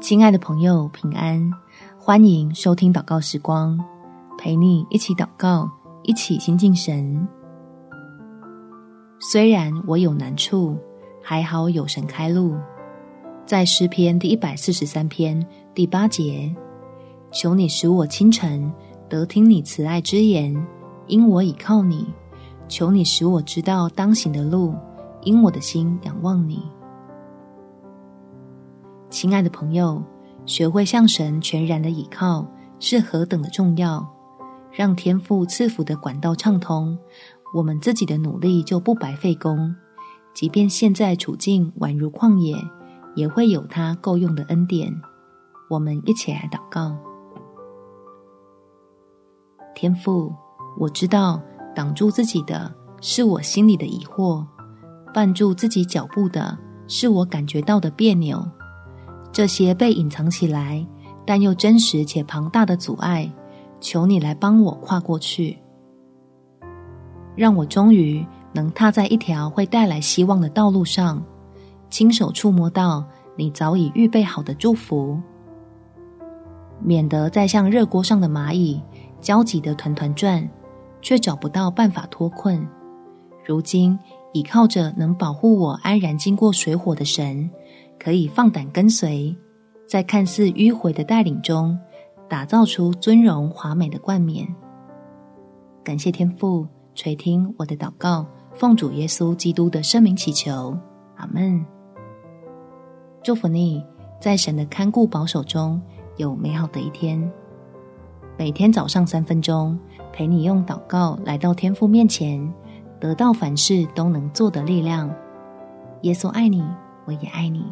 亲爱的朋友，平安！欢迎收听祷告时光，陪你一起祷告，一起亲近神。虽然我有难处，还好有神开路。在诗篇第一百四十三篇第八节，求你使我清晨得听你慈爱之言，因我倚靠你；求你使我知道当行的路，因我的心仰望你。亲爱的朋友，学会向神全然的倚靠是何等的重要！让天父赐福的管道畅通，我们自己的努力就不白费功。即便现在处境宛如旷野，也会有他够用的恩典。我们一起来祷告：天父，我知道挡住自己的是我心里的疑惑，绊住自己脚步的是我感觉到的别扭。这些被隐藏起来，但又真实且庞大的阻碍，求你来帮我跨过去，让我终于能踏在一条会带来希望的道路上，亲手触摸到你早已预备好的祝福，免得再像热锅上的蚂蚁，焦急的团团转，却找不到办法脱困。如今倚靠着能保护我安然经过水火的神。可以放胆跟随，在看似迂回的带领中，打造出尊荣华美的冠冕。感谢天父垂听我的祷告，奉主耶稣基督的圣名祈求，阿门。祝福你，在神的看顾保守中有美好的一天。每天早上三分钟，陪你用祷告来到天父面前，得到凡事都能做的力量。耶稣爱你，我也爱你。